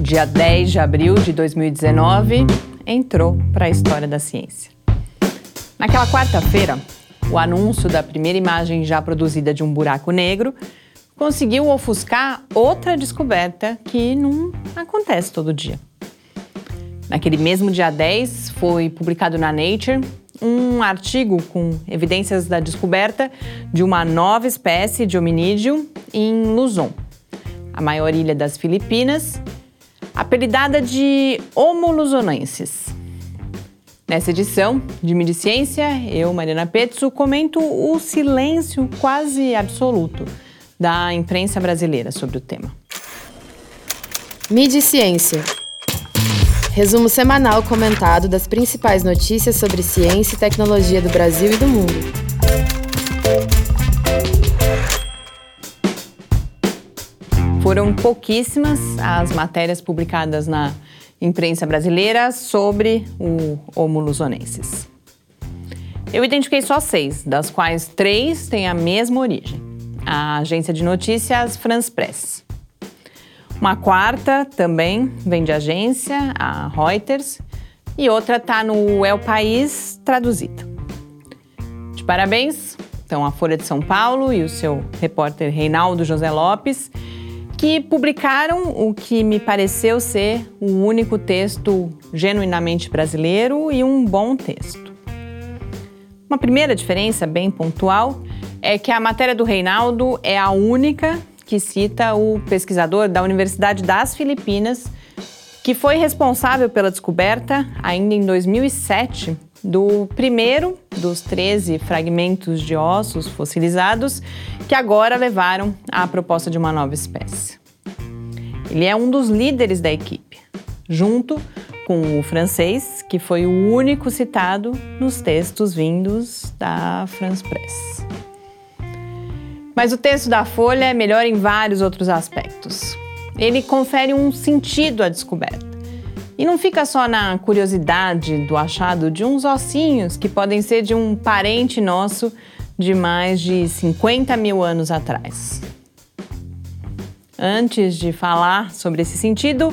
dia 10 de abril de 2019, entrou para a história da ciência. Naquela quarta-feira, o anúncio da primeira imagem já produzida de um buraco negro conseguiu ofuscar outra descoberta que não acontece todo dia. Naquele mesmo dia 10, foi publicado na Nature um artigo com evidências da descoberta de uma nova espécie de hominídeo em Luzon, a maior ilha das Filipinas, apelidada de Homo luzonensis. Nessa edição de Midi Ciência, eu, Mariana Petzo, comento o silêncio quase absoluto da imprensa brasileira sobre o tema. Midi Ciência. Resumo semanal comentado das principais notícias sobre ciência e tecnologia do Brasil e do mundo. Foram pouquíssimas as matérias publicadas na imprensa brasileira sobre o Homo luzonensis. Eu identifiquei só seis, das quais três têm a mesma origem: a agência de notícias France Press. Uma quarta também vem de agência, a Reuters, e outra está no El País traduzida. De parabéns, então, a Folha de São Paulo e o seu repórter Reinaldo José Lopes, que publicaram o que me pareceu ser o único texto genuinamente brasileiro e um bom texto. Uma primeira diferença bem pontual é que a matéria do Reinaldo é a única que cita o pesquisador da Universidade das Filipinas, que foi responsável pela descoberta, ainda em 2007, do primeiro dos 13 fragmentos de ossos fossilizados que agora levaram à proposta de uma nova espécie. Ele é um dos líderes da equipe, junto com o francês, que foi o único citado nos textos vindos da France Press. Mas o texto da Folha é melhor em vários outros aspectos. Ele confere um sentido à descoberta. E não fica só na curiosidade do achado de uns ossinhos que podem ser de um parente nosso de mais de 50 mil anos atrás. Antes de falar sobre esse sentido,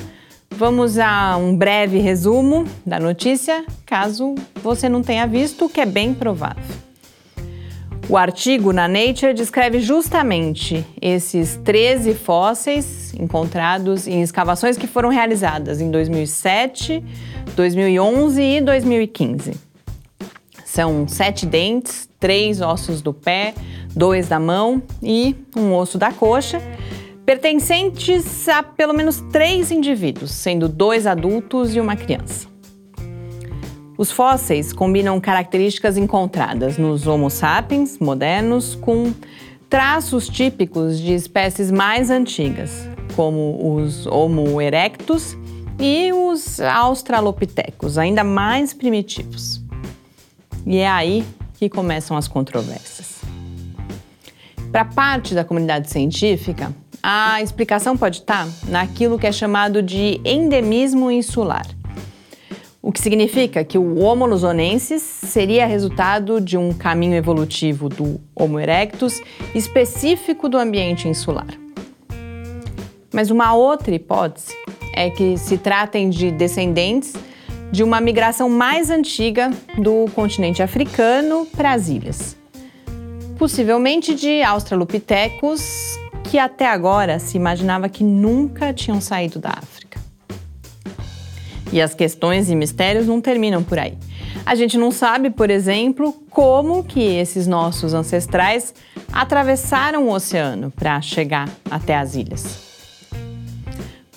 vamos a um breve resumo da notícia, caso você não tenha visto, o que é bem provável. O artigo na Nature descreve justamente esses 13 fósseis encontrados em escavações que foram realizadas em 2007, 2011 e 2015. São sete dentes, três ossos do pé, dois da mão e um osso da coxa, pertencentes a pelo menos três indivíduos, sendo dois adultos e uma criança. Os fósseis combinam características encontradas nos Homo sapiens modernos com traços típicos de espécies mais antigas, como os Homo erectus e os Australopithecus, ainda mais primitivos. E é aí que começam as controvérsias. Para parte da comunidade científica, a explicação pode estar naquilo que é chamado de endemismo insular o que significa que o Homo luzonensis seria resultado de um caminho evolutivo do Homo erectus específico do ambiente insular. Mas uma outra hipótese é que se tratem de descendentes de uma migração mais antiga do continente africano para as ilhas. Possivelmente de Australopithecus, que até agora se imaginava que nunca tinham saído da África. E as questões e mistérios não terminam por aí. A gente não sabe, por exemplo, como que esses nossos ancestrais atravessaram o oceano para chegar até as ilhas.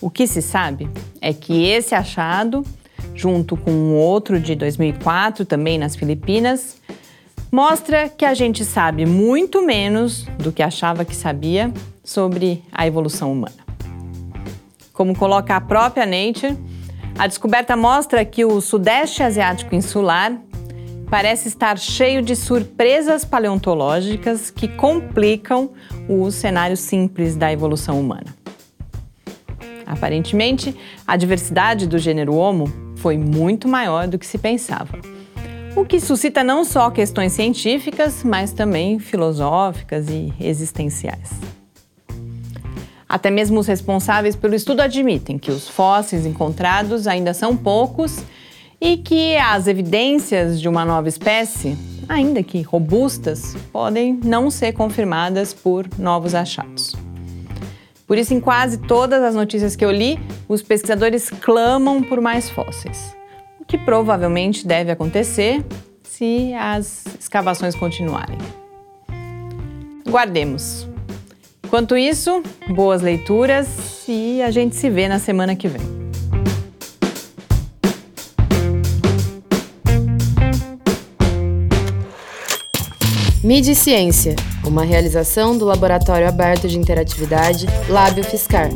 O que se sabe é que esse achado, junto com um outro de 2004 também nas Filipinas, mostra que a gente sabe muito menos do que achava que sabia sobre a evolução humana. Como coloca a própria Nature, a descoberta mostra que o Sudeste Asiático insular parece estar cheio de surpresas paleontológicas que complicam o cenário simples da evolução humana. Aparentemente, a diversidade do gênero Homo foi muito maior do que se pensava, o que suscita não só questões científicas, mas também filosóficas e existenciais. Até mesmo os responsáveis pelo estudo admitem que os fósseis encontrados ainda são poucos e que as evidências de uma nova espécie, ainda que robustas, podem não ser confirmadas por novos achados. Por isso, em quase todas as notícias que eu li, os pesquisadores clamam por mais fósseis, o que provavelmente deve acontecer se as escavações continuarem. Guardemos. Enquanto isso, boas leituras e a gente se vê na semana que vem. Mídia e Ciência, uma realização do Laboratório Aberto de Interatividade Lábio Fiscar.